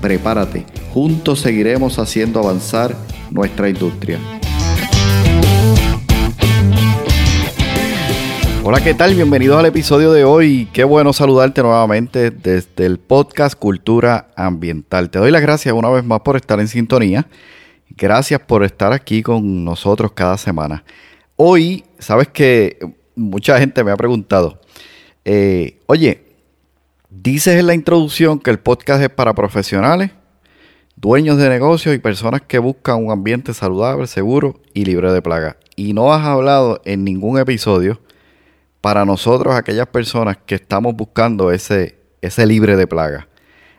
Prepárate, juntos seguiremos haciendo avanzar nuestra industria. Hola, ¿qué tal? Bienvenidos al episodio de hoy. Qué bueno saludarte nuevamente desde el podcast Cultura Ambiental. Te doy las gracias una vez más por estar en sintonía. Gracias por estar aquí con nosotros cada semana. Hoy, sabes que mucha gente me ha preguntado, eh, oye, dices en la introducción que el podcast es para profesionales, dueños de negocios y personas que buscan un ambiente saludable, seguro y libre de plagas. Y no has hablado en ningún episodio para nosotros, aquellas personas que estamos buscando ese, ese libre de plaga.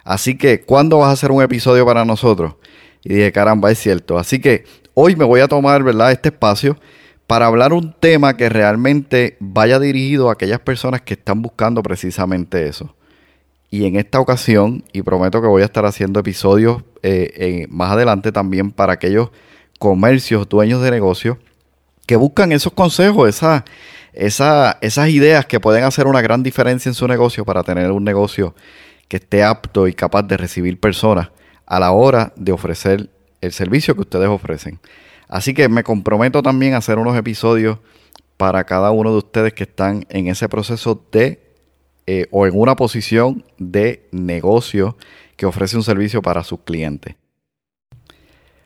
Así que, ¿cuándo vas a hacer un episodio para nosotros? Y dije, caramba, es cierto. Así que hoy me voy a tomar, ¿verdad?, este espacio para hablar un tema que realmente vaya dirigido a aquellas personas que están buscando precisamente eso. Y en esta ocasión, y prometo que voy a estar haciendo episodios eh, más adelante también para aquellos comercios, dueños de negocios, que buscan esos consejos, esa, esas ideas que pueden hacer una gran diferencia en su negocio para tener un negocio que esté apto y capaz de recibir personas a la hora de ofrecer el servicio que ustedes ofrecen. Así que me comprometo también a hacer unos episodios para cada uno de ustedes que están en ese proceso de eh, o en una posición de negocio que ofrece un servicio para sus clientes.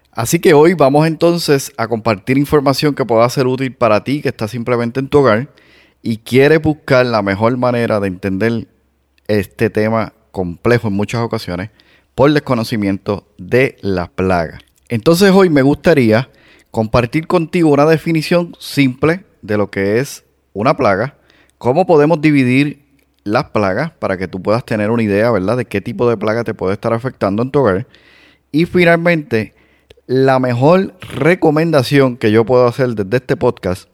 Así que hoy vamos entonces a compartir información que pueda ser útil para ti que estás simplemente en tu hogar y quieres buscar la mejor manera de entender este tema complejo en muchas ocasiones por desconocimiento de las plagas. Entonces hoy me gustaría compartir contigo una definición simple de lo que es una plaga, cómo podemos dividir las plagas para que tú puedas tener una idea, ¿verdad?, de qué tipo de plaga te puede estar afectando en tu hogar. Y finalmente, la mejor recomendación que yo puedo hacer desde este podcast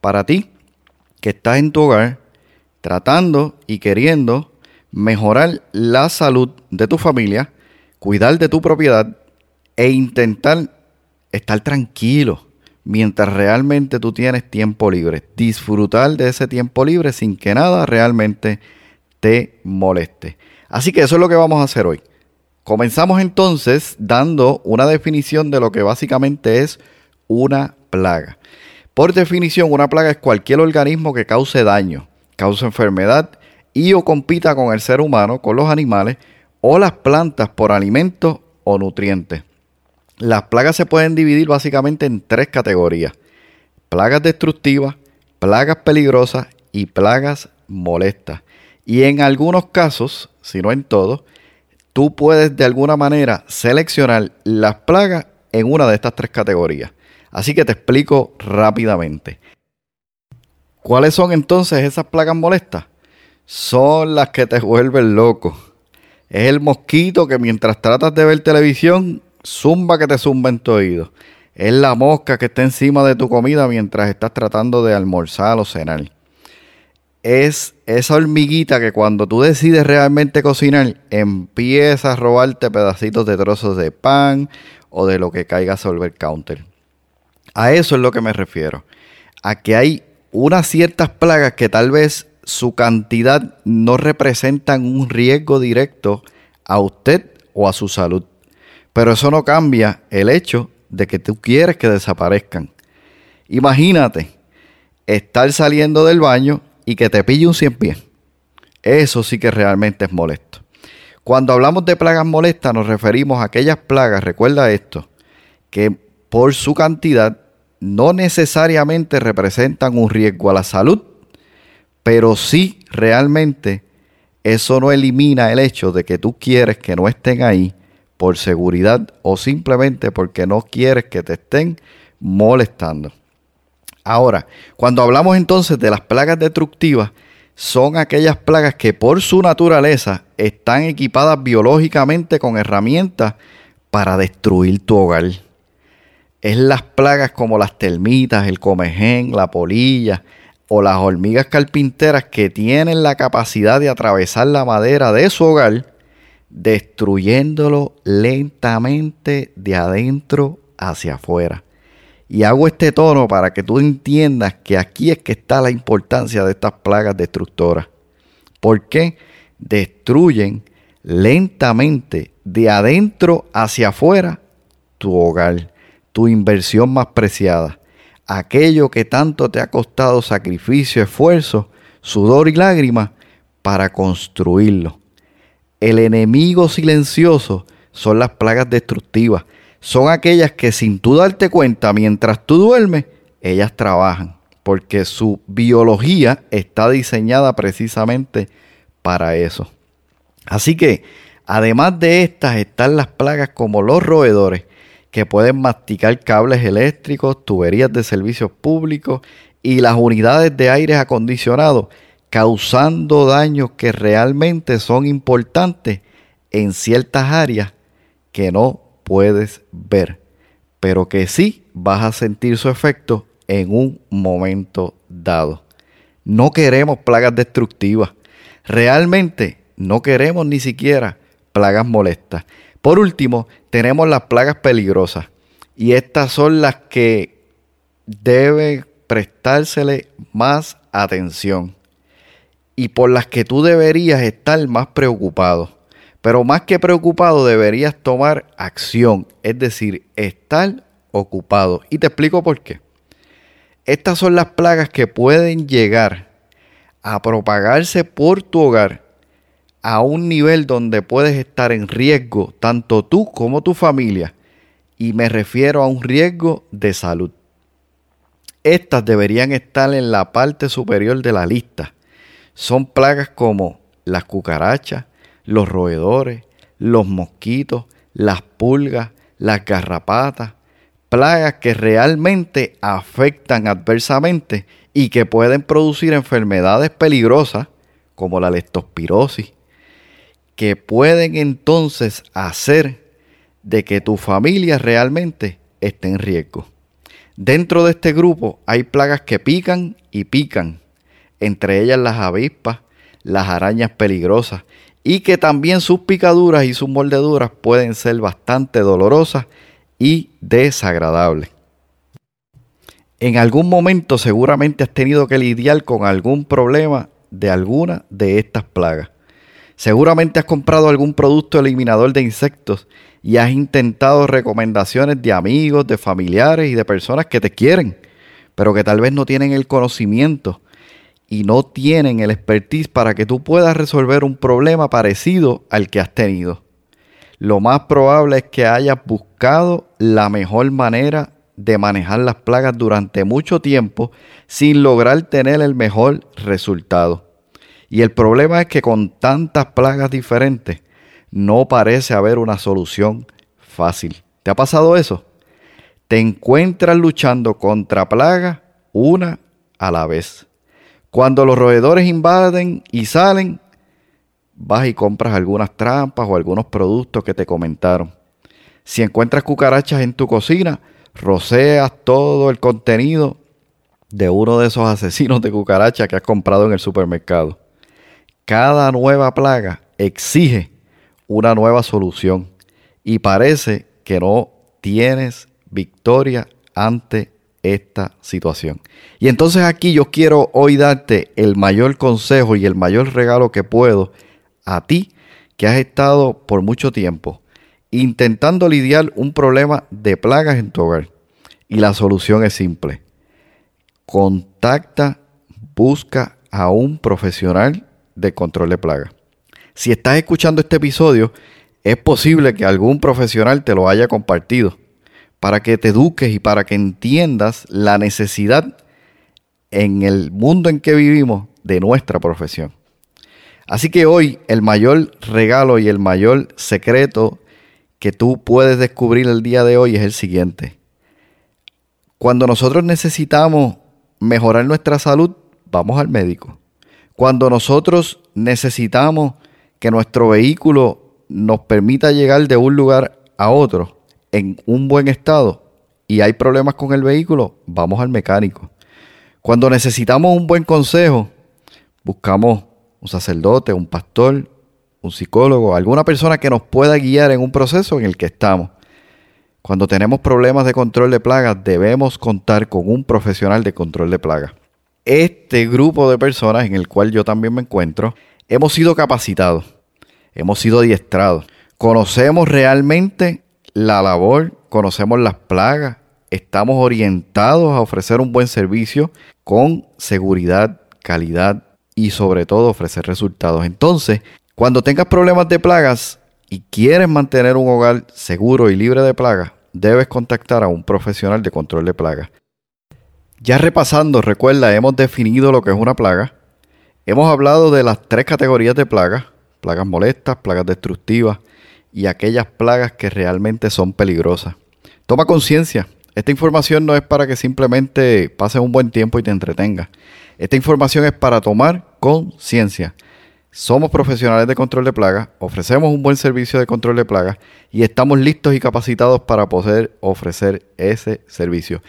para ti que estás en tu hogar tratando y queriendo mejorar la salud de tu familia, cuidar de tu propiedad e intentar estar tranquilo mientras realmente tú tienes tiempo libre. Disfrutar de ese tiempo libre sin que nada realmente te moleste. Así que eso es lo que vamos a hacer hoy. Comenzamos entonces dando una definición de lo que básicamente es una plaga. Por definición, una plaga es cualquier organismo que cause daño, cause enfermedad y o compita con el ser humano, con los animales o las plantas por alimentos o nutrientes. Las plagas se pueden dividir básicamente en tres categorías. Plagas destructivas, plagas peligrosas y plagas molestas. Y en algunos casos, si no en todos, tú puedes de alguna manera seleccionar las plagas en una de estas tres categorías. Así que te explico rápidamente. ¿Cuáles son entonces esas plagas molestas? Son las que te vuelven loco. Es el mosquito que mientras tratas de ver televisión, zumba que te zumba en tu oído. Es la mosca que está encima de tu comida mientras estás tratando de almorzar o cenar es esa hormiguita que cuando tú decides realmente cocinar, empieza a robarte pedacitos de trozos de pan o de lo que caiga sobre el counter. A eso es lo que me refiero. A que hay unas ciertas plagas que tal vez su cantidad no representan un riesgo directo a usted o a su salud. Pero eso no cambia el hecho de que tú quieres que desaparezcan. Imagínate estar saliendo del baño y que te pille un cien pies. Eso sí que realmente es molesto. Cuando hablamos de plagas molestas nos referimos a aquellas plagas, recuerda esto, que por su cantidad no necesariamente representan un riesgo a la salud, pero sí realmente eso no elimina el hecho de que tú quieres que no estén ahí por seguridad o simplemente porque no quieres que te estén molestando. Ahora, cuando hablamos entonces de las plagas destructivas, son aquellas plagas que por su naturaleza están equipadas biológicamente con herramientas para destruir tu hogar. Es las plagas como las termitas, el comején, la polilla o las hormigas carpinteras que tienen la capacidad de atravesar la madera de su hogar, destruyéndolo lentamente de adentro hacia afuera. Y hago este tono para que tú entiendas que aquí es que está la importancia de estas plagas destructoras. ¿Por qué? Destruyen lentamente de adentro hacia afuera tu hogar, tu inversión más preciada, aquello que tanto te ha costado sacrificio, esfuerzo, sudor y lágrimas para construirlo. El enemigo silencioso son las plagas destructivas son aquellas que sin tú darte cuenta, mientras tú duermes, ellas trabajan, porque su biología está diseñada precisamente para eso. Así que, además de estas, están las plagas como los roedores, que pueden masticar cables eléctricos, tuberías de servicios públicos y las unidades de aire acondicionado, causando daños que realmente son importantes en ciertas áreas que no puedes ver, pero que sí vas a sentir su efecto en un momento dado. No queremos plagas destructivas. Realmente no queremos ni siquiera plagas molestas. Por último, tenemos las plagas peligrosas. Y estas son las que debe prestársele más atención. Y por las que tú deberías estar más preocupado. Pero más que preocupado deberías tomar acción, es decir, estar ocupado. Y te explico por qué. Estas son las plagas que pueden llegar a propagarse por tu hogar a un nivel donde puedes estar en riesgo, tanto tú como tu familia. Y me refiero a un riesgo de salud. Estas deberían estar en la parte superior de la lista. Son plagas como las cucarachas, los roedores, los mosquitos, las pulgas, las garrapatas, plagas que realmente afectan adversamente y que pueden producir enfermedades peligrosas como la leptospirosis, que pueden entonces hacer de que tu familia realmente esté en riesgo. Dentro de este grupo hay plagas que pican y pican, entre ellas las avispas, las arañas peligrosas y que también sus picaduras y sus mordeduras pueden ser bastante dolorosas y desagradables. En algún momento seguramente has tenido que lidiar con algún problema de alguna de estas plagas. Seguramente has comprado algún producto eliminador de insectos y has intentado recomendaciones de amigos, de familiares y de personas que te quieren, pero que tal vez no tienen el conocimiento y no tienen el expertise para que tú puedas resolver un problema parecido al que has tenido. Lo más probable es que hayas buscado la mejor manera de manejar las plagas durante mucho tiempo sin lograr tener el mejor resultado. Y el problema es que con tantas plagas diferentes no parece haber una solución fácil. ¿Te ha pasado eso? Te encuentras luchando contra plagas una a la vez. Cuando los roedores invaden y salen, vas y compras algunas trampas o algunos productos que te comentaron. Si encuentras cucarachas en tu cocina, roceas todo el contenido de uno de esos asesinos de cucarachas que has comprado en el supermercado. Cada nueva plaga exige una nueva solución y parece que no tienes victoria ante esta situación. Y entonces aquí yo quiero hoy darte el mayor consejo y el mayor regalo que puedo a ti que has estado por mucho tiempo intentando lidiar un problema de plagas en tu hogar. Y la solución es simple. Contacta, busca a un profesional de control de plagas. Si estás escuchando este episodio, es posible que algún profesional te lo haya compartido para que te eduques y para que entiendas la necesidad en el mundo en que vivimos de nuestra profesión. Así que hoy el mayor regalo y el mayor secreto que tú puedes descubrir el día de hoy es el siguiente. Cuando nosotros necesitamos mejorar nuestra salud, vamos al médico. Cuando nosotros necesitamos que nuestro vehículo nos permita llegar de un lugar a otro en un buen estado y hay problemas con el vehículo, vamos al mecánico. Cuando necesitamos un buen consejo, buscamos un sacerdote, un pastor, un psicólogo, alguna persona que nos pueda guiar en un proceso en el que estamos. Cuando tenemos problemas de control de plagas, debemos contar con un profesional de control de plagas. Este grupo de personas en el cual yo también me encuentro, hemos sido capacitados, hemos sido adiestrados, conocemos realmente la labor, conocemos las plagas, estamos orientados a ofrecer un buen servicio con seguridad, calidad y sobre todo ofrecer resultados. Entonces, cuando tengas problemas de plagas y quieres mantener un hogar seguro y libre de plagas, debes contactar a un profesional de control de plagas. Ya repasando, recuerda, hemos definido lo que es una plaga. Hemos hablado de las tres categorías de plagas, plagas molestas, plagas destructivas y aquellas plagas que realmente son peligrosas. Toma conciencia, esta información no es para que simplemente pases un buen tiempo y te entretengas. Esta información es para tomar conciencia. Somos profesionales de control de plagas, ofrecemos un buen servicio de control de plagas y estamos listos y capacitados para poder ofrecer ese servicio.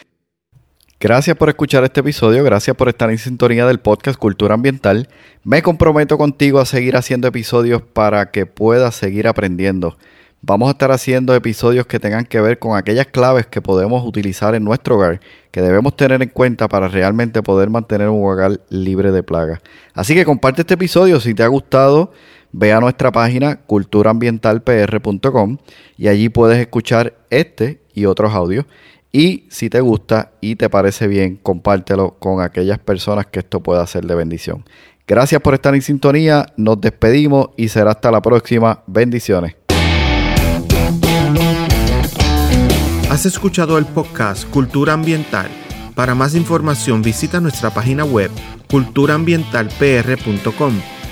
Gracias por escuchar este episodio, gracias por estar en sintonía del podcast Cultura Ambiental. Me comprometo contigo a seguir haciendo episodios para que puedas seguir aprendiendo. Vamos a estar haciendo episodios que tengan que ver con aquellas claves que podemos utilizar en nuestro hogar, que debemos tener en cuenta para realmente poder mantener un hogar libre de plagas. Así que comparte este episodio si te ha gustado. Ve a nuestra página culturaambientalpr.com y allí puedes escuchar este y otros audios. Y si te gusta y te parece bien, compártelo con aquellas personas que esto pueda ser de bendición. Gracias por estar en sintonía, nos despedimos y será hasta la próxima. Bendiciones. Has escuchado el podcast Cultura Ambiental. Para más información visita nuestra página web culturaambientalpr.com.